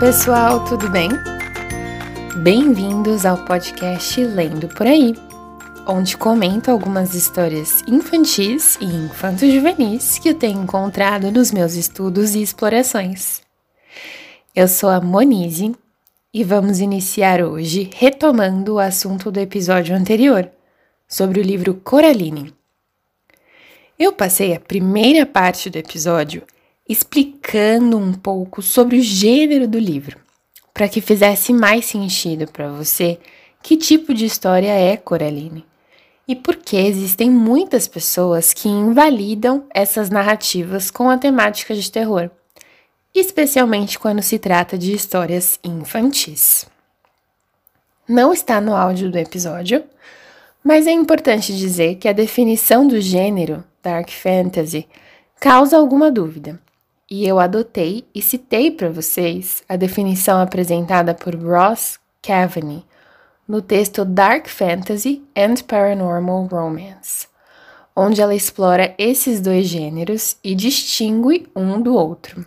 pessoal, tudo bem? Bem-vindos ao podcast Lendo por Aí, onde comento algumas histórias infantis e infanto-juvenis que eu tenho encontrado nos meus estudos e explorações. Eu sou a Monize e vamos iniciar hoje retomando o assunto do episódio anterior, sobre o livro Coraline. Eu passei a primeira parte do episódio explicando um pouco sobre o gênero do livro, para que fizesse mais sentido para você que tipo de história é Coraline e por que existem muitas pessoas que invalidam essas narrativas com a temática de terror, especialmente quando se trata de histórias infantis. Não está no áudio do episódio, mas é importante dizer que a definição do gênero Dark Fantasy causa alguma dúvida e eu adotei e citei para vocês a definição apresentada por Ross Cavaney no texto Dark Fantasy and Paranormal Romance, onde ela explora esses dois gêneros e distingue um do outro.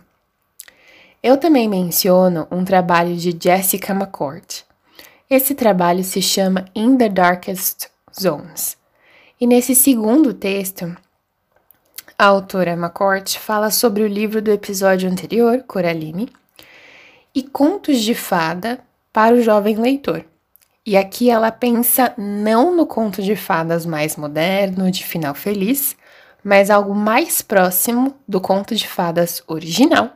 Eu também menciono um trabalho de Jessica McCourt. Esse trabalho se chama In the Darkest Zones. E nesse segundo texto, a autora McCourt fala sobre o livro do episódio anterior, Coraline, e contos de fada para o jovem leitor. E aqui ela pensa não no conto de fadas mais moderno, de final feliz, mas algo mais próximo do conto de fadas original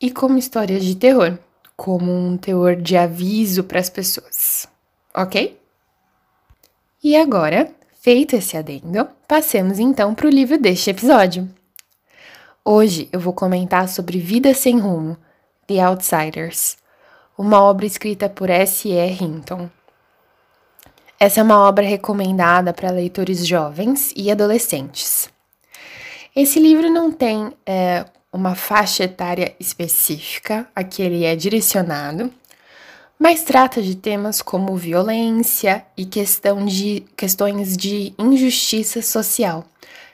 e como histórias de terror, como um teor de aviso para as pessoas. Ok? E agora Feito esse adendo, passemos então para o livro deste episódio. Hoje eu vou comentar sobre Vida Sem Rumo, The Outsiders, uma obra escrita por S.E. Hinton. Essa é uma obra recomendada para leitores jovens e adolescentes. Esse livro não tem é, uma faixa etária específica a que ele é direcionado, mas trata de temas como violência e questão de, questões de injustiça social,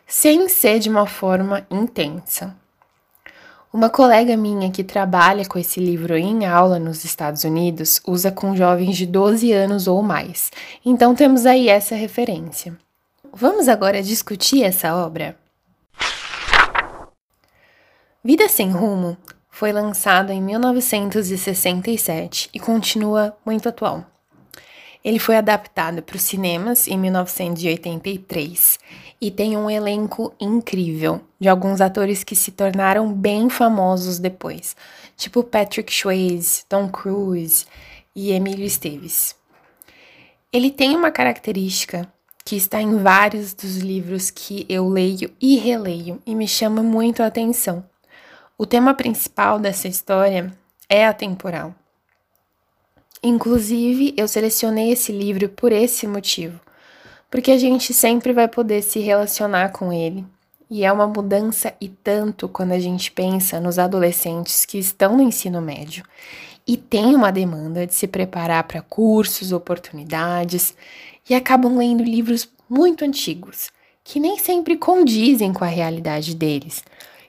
sem ser de uma forma intensa. Uma colega minha que trabalha com esse livro em aula nos Estados Unidos usa com jovens de 12 anos ou mais, então temos aí essa referência. Vamos agora discutir essa obra? Vida Sem Rumo foi lançado em 1967 e continua muito atual. Ele foi adaptado para os cinemas em 1983 e tem um elenco incrível de alguns atores que se tornaram bem famosos depois, tipo Patrick Swayze, Tom Cruise e Emílio Esteves. Ele tem uma característica que está em vários dos livros que eu leio e releio e me chama muito a atenção o tema principal dessa história é atemporal. Inclusive, eu selecionei esse livro por esse motivo, porque a gente sempre vai poder se relacionar com ele. E é uma mudança e tanto quando a gente pensa nos adolescentes que estão no ensino médio e tem uma demanda de se preparar para cursos, oportunidades e acabam lendo livros muito antigos, que nem sempre condizem com a realidade deles,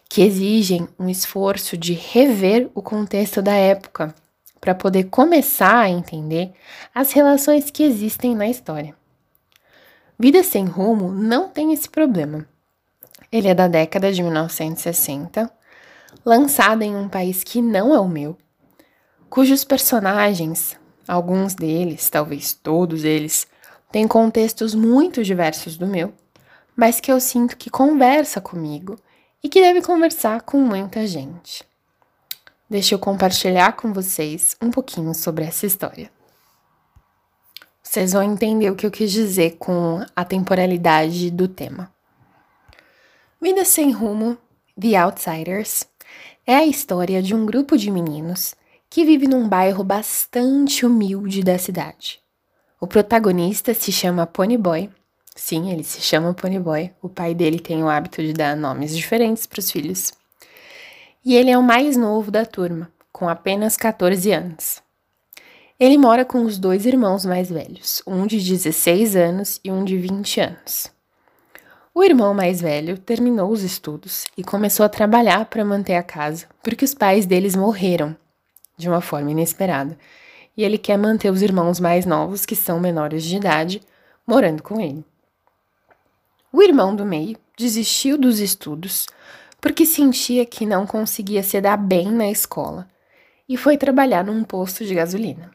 que exigem um esforço de rever o contexto da época para poder começar a entender as relações que existem na história. Vida Sem Rumo não tem esse problema. Ele é da década de 1960, lançado em um país que não é o meu, cujos personagens, alguns deles, talvez todos eles, têm contextos muito diversos do meu, mas que eu sinto que conversa comigo e que deve conversar com muita gente. Deixa eu compartilhar com vocês um pouquinho sobre essa história. Vocês vão entender o que eu quis dizer com a temporalidade do tema. Vida Sem Rumo, The Outsiders, é a história de um grupo de meninos que vive num bairro bastante humilde da cidade. O protagonista se chama Ponyboy Sim, ele se chama Ponyboy. O pai dele tem o hábito de dar nomes diferentes para os filhos. E ele é o mais novo da turma, com apenas 14 anos. Ele mora com os dois irmãos mais velhos, um de 16 anos e um de 20 anos. O irmão mais velho terminou os estudos e começou a trabalhar para manter a casa, porque os pais deles morreram de uma forma inesperada, e ele quer manter os irmãos mais novos, que são menores de idade, morando com ele. O irmão do meio desistiu dos estudos porque sentia que não conseguia se dar bem na escola e foi trabalhar num posto de gasolina.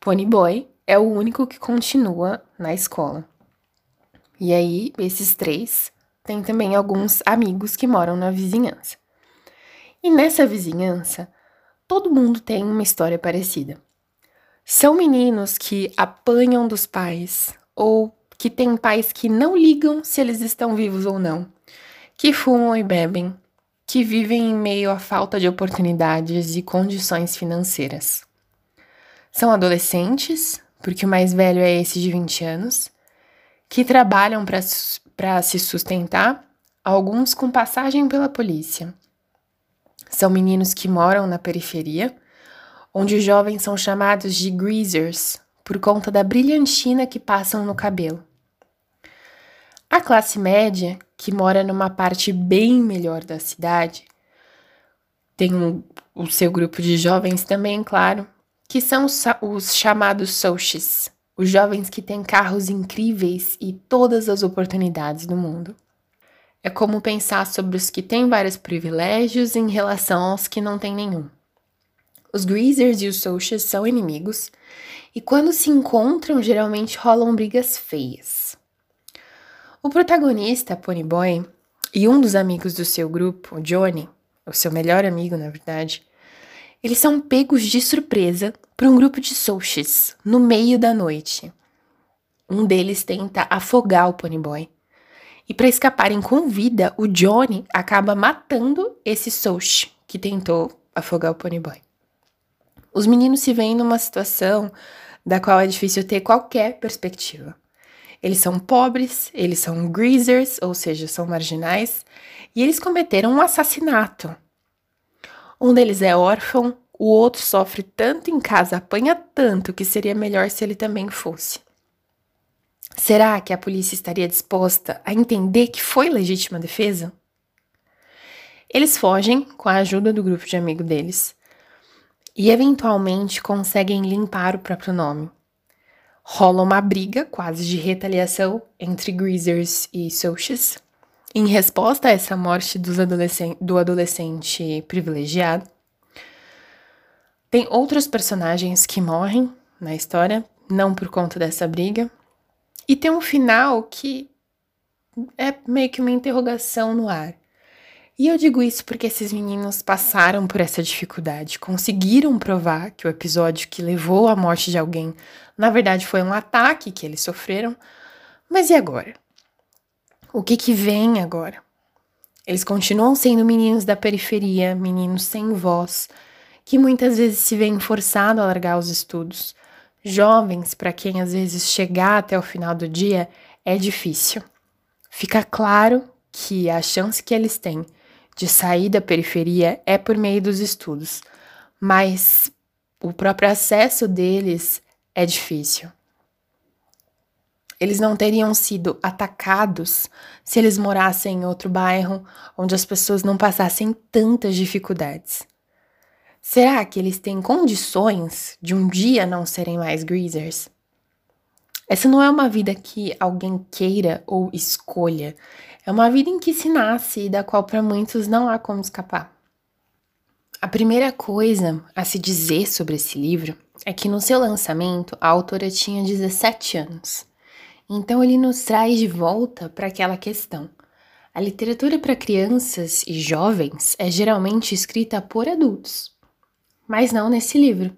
Ponyboy é o único que continua na escola. E aí, esses três têm também alguns amigos que moram na vizinhança. E nessa vizinhança, todo mundo tem uma história parecida. São meninos que apanham dos pais ou que têm pais que não ligam se eles estão vivos ou não, que fumam e bebem, que vivem em meio à falta de oportunidades e condições financeiras. São adolescentes, porque o mais velho é esse de 20 anos, que trabalham para se sustentar, alguns com passagem pela polícia. São meninos que moram na periferia, onde os jovens são chamados de greasers por conta da brilhantina que passam no cabelo. A classe média, que mora numa parte bem melhor da cidade, tem um, o seu grupo de jovens também, claro, que são os, os chamados socials, os jovens que têm carros incríveis e todas as oportunidades do mundo. É como pensar sobre os que têm vários privilégios em relação aos que não têm nenhum. Os greasers e os socials são inimigos, e quando se encontram, geralmente rolam brigas feias. O protagonista, Ponyboy, e um dos amigos do seu grupo, Johnny, o seu melhor amigo, na verdade, eles são pegos de surpresa por um grupo de socials no meio da noite. Um deles tenta afogar o Ponyboy. E para escaparem com vida, o Johnny acaba matando esse Soch que tentou afogar o Ponyboy. Os meninos se veem numa situação da qual é difícil ter qualquer perspectiva. Eles são pobres, eles são greasers, ou seja, são marginais, e eles cometeram um assassinato. Um deles é órfão, o outro sofre tanto em casa, apanha tanto que seria melhor se ele também fosse. Será que a polícia estaria disposta a entender que foi legítima defesa? Eles fogem com a ajuda do grupo de amigo deles e eventualmente conseguem limpar o próprio nome. Rola uma briga quase de retaliação entre Greasers e Socials em resposta a essa morte do adolescente privilegiado. Tem outros personagens que morrem na história, não por conta dessa briga, e tem um final que é meio que uma interrogação no ar. E eu digo isso porque esses meninos passaram por essa dificuldade, conseguiram provar que o episódio que levou à morte de alguém, na verdade, foi um ataque que eles sofreram. Mas e agora? O que que vem agora? Eles continuam sendo meninos da periferia, meninos sem voz, que muitas vezes se veem forçados a largar os estudos, jovens para quem às vezes chegar até o final do dia é difícil. Fica claro que a chance que eles têm de sair da periferia é por meio dos estudos, mas o próprio acesso deles é difícil. Eles não teriam sido atacados se eles morassem em outro bairro onde as pessoas não passassem tantas dificuldades. Será que eles têm condições de um dia não serem mais greasers? Essa não é uma vida que alguém queira ou escolha. É uma vida em que se nasce e da qual para muitos não há como escapar. A primeira coisa a se dizer sobre esse livro é que no seu lançamento a autora tinha 17 anos. Então ele nos traz de volta para aquela questão. A literatura para crianças e jovens é geralmente escrita por adultos. Mas não nesse livro.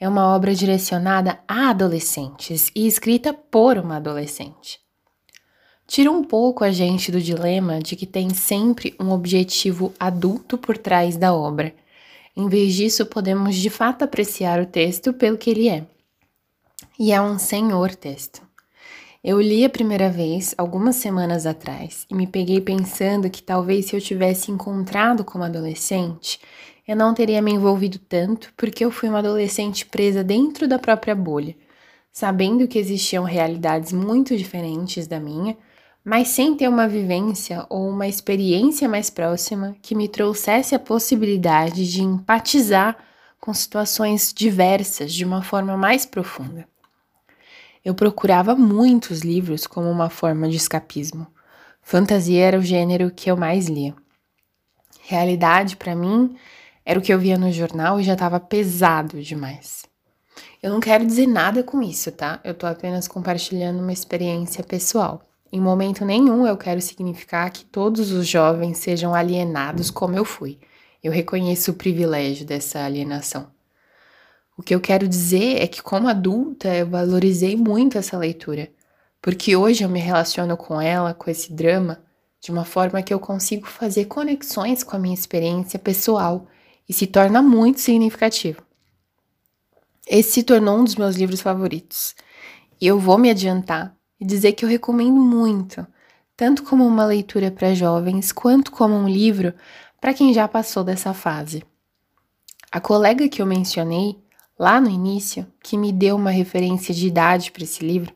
É uma obra direcionada a adolescentes e escrita por uma adolescente. Tira um pouco a gente do dilema de que tem sempre um objetivo adulto por trás da obra. Em vez disso, podemos de fato apreciar o texto pelo que ele é. E é um senhor texto. Eu li a primeira vez algumas semanas atrás e me peguei pensando que talvez se eu tivesse encontrado como adolescente, eu não teria me envolvido tanto porque eu fui uma adolescente presa dentro da própria bolha, sabendo que existiam realidades muito diferentes da minha, mas sem ter uma vivência ou uma experiência mais próxima que me trouxesse a possibilidade de empatizar com situações diversas de uma forma mais profunda. Eu procurava muitos livros como uma forma de escapismo. Fantasia era o gênero que eu mais lia. Realidade, para mim, era o que eu via no jornal e já estava pesado demais. Eu não quero dizer nada com isso, tá? Eu tô apenas compartilhando uma experiência pessoal. Em momento nenhum eu quero significar que todos os jovens sejam alienados como eu fui. Eu reconheço o privilégio dessa alienação. O que eu quero dizer é que, como adulta, eu valorizei muito essa leitura, porque hoje eu me relaciono com ela, com esse drama, de uma forma que eu consigo fazer conexões com a minha experiência pessoal e se torna muito significativo. Esse se tornou um dos meus livros favoritos. E eu vou me adiantar e dizer que eu recomendo muito, tanto como uma leitura para jovens, quanto como um livro para quem já passou dessa fase. A colega que eu mencionei lá no início, que me deu uma referência de idade para esse livro,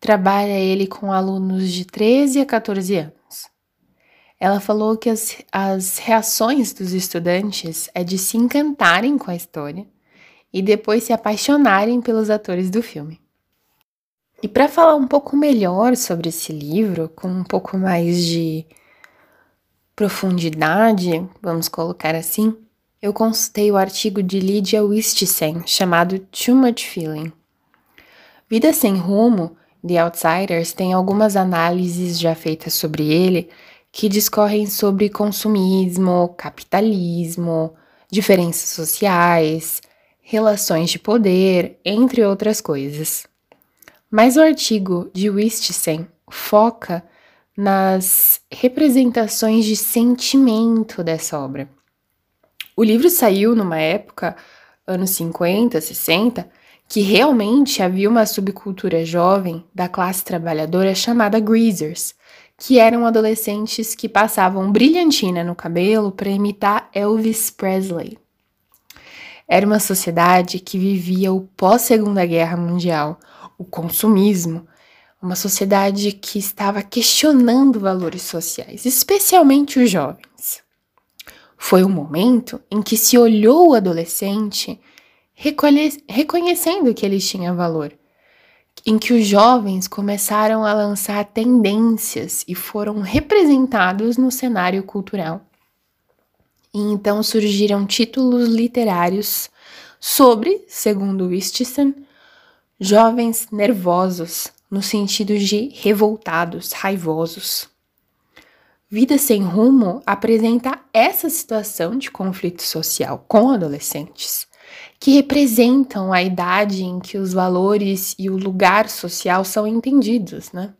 trabalha ele com alunos de 13 a 14 anos. Ela falou que as, as reações dos estudantes é de se encantarem com a história e depois se apaixonarem pelos atores do filme. E para falar um pouco melhor sobre esse livro, com um pouco mais de profundidade, vamos colocar assim, eu consultei o artigo de Lydia Wistisen chamado Too Much Feeling. Vida Sem Rumo, The Outsiders, tem algumas análises já feitas sobre ele que discorrem sobre consumismo, capitalismo, diferenças sociais, relações de poder, entre outras coisas. Mas o artigo de Wistsen foca nas representações de sentimento dessa obra. O livro saiu numa época, anos 50, 60, que realmente havia uma subcultura jovem da classe trabalhadora chamada greasers, que eram adolescentes que passavam brilhantina no cabelo para imitar Elvis Presley. Era uma sociedade que vivia o pós-Segunda Guerra Mundial, o consumismo, uma sociedade que estava questionando valores sociais, especialmente os jovens. Foi o momento em que se olhou o adolescente reconhecendo que ele tinha valor em que os jovens começaram a lançar tendências e foram representados no cenário cultural. E então surgiram títulos literários sobre, segundo Wistson, jovens nervosos, no sentido de revoltados, raivosos. Vida Sem Rumo apresenta essa situação de conflito social com adolescentes que representam a idade em que os valores e o lugar social são entendidos, né?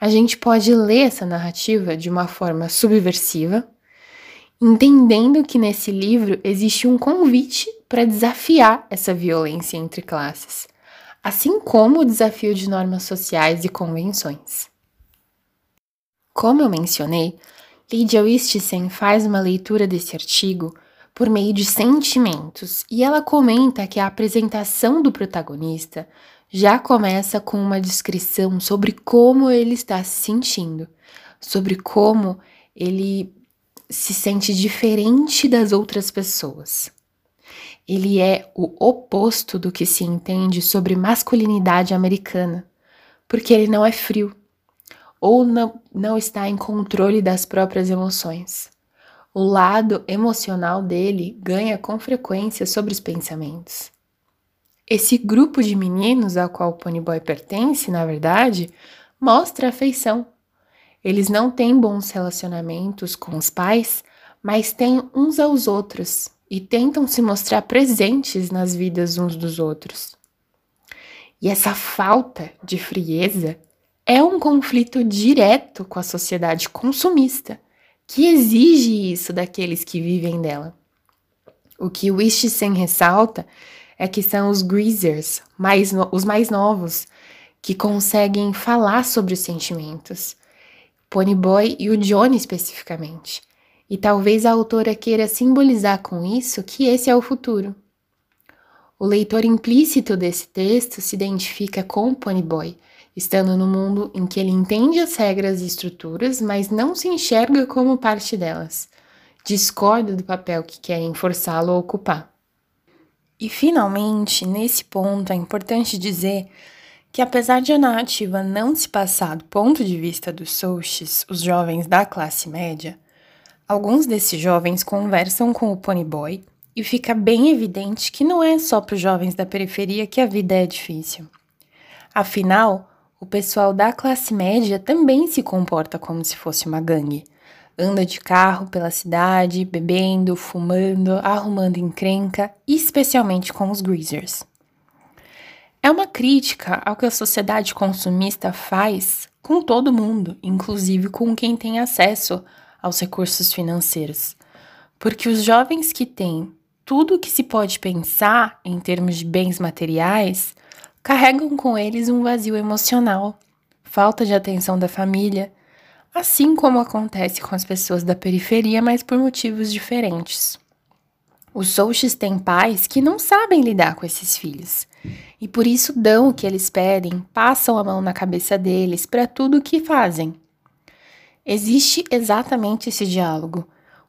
A gente pode ler essa narrativa de uma forma subversiva, entendendo que nesse livro existe um convite para desafiar essa violência entre classes, assim como o desafio de normas sociais e convenções. Como eu mencionei, Lydia Wistisen faz uma leitura desse artigo por meio de sentimentos, e ela comenta que a apresentação do protagonista já começa com uma descrição sobre como ele está se sentindo, sobre como ele se sente diferente das outras pessoas. Ele é o oposto do que se entende sobre masculinidade americana, porque ele não é frio ou não, não está em controle das próprias emoções o lado emocional dele ganha com frequência sobre os pensamentos. Esse grupo de meninos ao qual o Ponyboy pertence, na verdade, mostra afeição. Eles não têm bons relacionamentos com os pais, mas têm uns aos outros e tentam se mostrar presentes nas vidas uns dos outros. E essa falta de frieza é um conflito direto com a sociedade consumista que exige isso daqueles que vivem dela. O que Wistsen ressalta é que são os greasers, mais no, os mais novos, que conseguem falar sobre os sentimentos. Ponyboy e o Johnny especificamente. E talvez a autora queira simbolizar com isso que esse é o futuro. O leitor implícito desse texto se identifica com o Ponyboy, estando no mundo em que ele entende as regras e estruturas, mas não se enxerga como parte delas. Discorda do papel que querem forçá-lo a ocupar. E finalmente, nesse ponto, é importante dizer que apesar de a narrativa não se passar do ponto de vista dos Souches, os jovens da classe média, alguns desses jovens conversam com o Ponyboy e fica bem evidente que não é só para os jovens da periferia que a vida é difícil. Afinal, o pessoal da classe média também se comporta como se fosse uma gangue. Anda de carro pela cidade, bebendo, fumando, arrumando encrenca, especialmente com os greasers. É uma crítica ao que a sociedade consumista faz com todo mundo, inclusive com quem tem acesso aos recursos financeiros. Porque os jovens que têm tudo o que se pode pensar em termos de bens materiais carregam com eles um vazio emocional, falta de atenção da família, assim como acontece com as pessoas da periferia, mas por motivos diferentes. Os Souches têm pais que não sabem lidar com esses filhos e por isso dão o que eles pedem, passam a mão na cabeça deles para tudo o que fazem. Existe exatamente esse diálogo.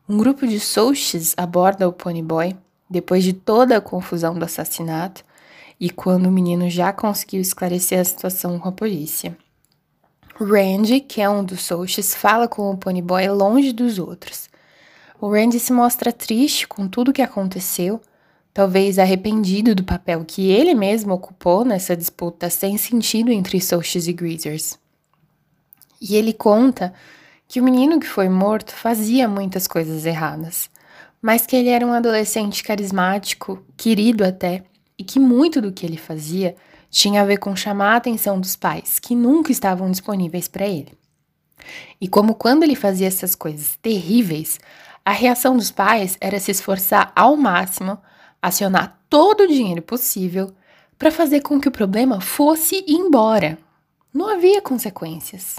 Um grupo de Souches aborda o Ponyboy depois de toda a confusão do assassinato e quando o menino já conseguiu esclarecer a situação com a polícia. Randy, que é um dos Souches, fala com o Ponyboy longe dos outros o Randy se mostra triste com tudo o que aconteceu, talvez arrependido do papel que ele mesmo ocupou nessa disputa sem sentido entre Soches e Greasers. E ele conta que o menino que foi morto fazia muitas coisas erradas, mas que ele era um adolescente carismático, querido até, e que muito do que ele fazia tinha a ver com chamar a atenção dos pais, que nunca estavam disponíveis para ele. E como quando ele fazia essas coisas terríveis, a reação dos pais era se esforçar ao máximo, acionar todo o dinheiro possível para fazer com que o problema fosse embora. Não havia consequências.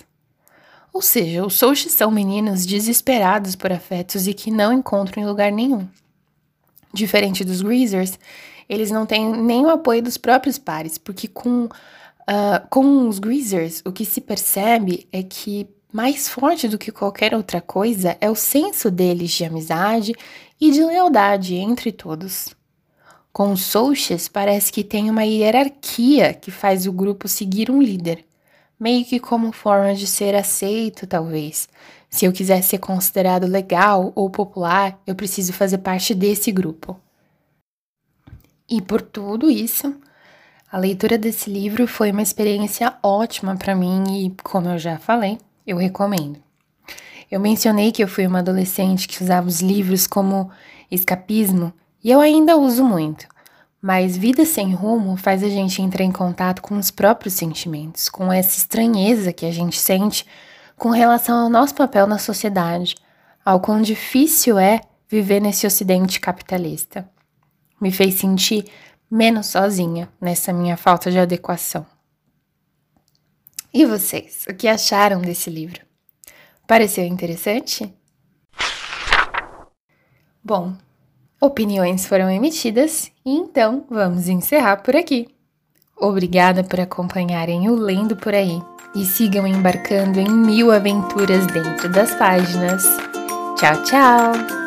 Ou seja, os Souches são meninos desesperados por afetos e que não encontram em lugar nenhum. Diferente dos Greasers, eles não têm nem o apoio dos próprios pares, porque com, uh, com os Greasers o que se percebe é que mais forte do que qualquer outra coisa é o senso deles de amizade e de lealdade entre todos. Com os Souches, parece que tem uma hierarquia que faz o grupo seguir um líder, meio que como forma de ser aceito, talvez. Se eu quiser ser considerado legal ou popular, eu preciso fazer parte desse grupo. E por tudo isso, a leitura desse livro foi uma experiência ótima para mim e, como eu já falei, eu recomendo. Eu mencionei que eu fui uma adolescente que usava os livros como escapismo e eu ainda uso muito. Mas vida sem rumo faz a gente entrar em contato com os próprios sentimentos, com essa estranheza que a gente sente com relação ao nosso papel na sociedade, ao quão difícil é viver nesse ocidente capitalista. Me fez sentir menos sozinha nessa minha falta de adequação. E vocês, o que acharam desse livro? Pareceu interessante? Bom, opiniões foram emitidas e então vamos encerrar por aqui. Obrigada por acompanharem o Lendo por aí e sigam embarcando em mil aventuras dentro das páginas. Tchau, tchau!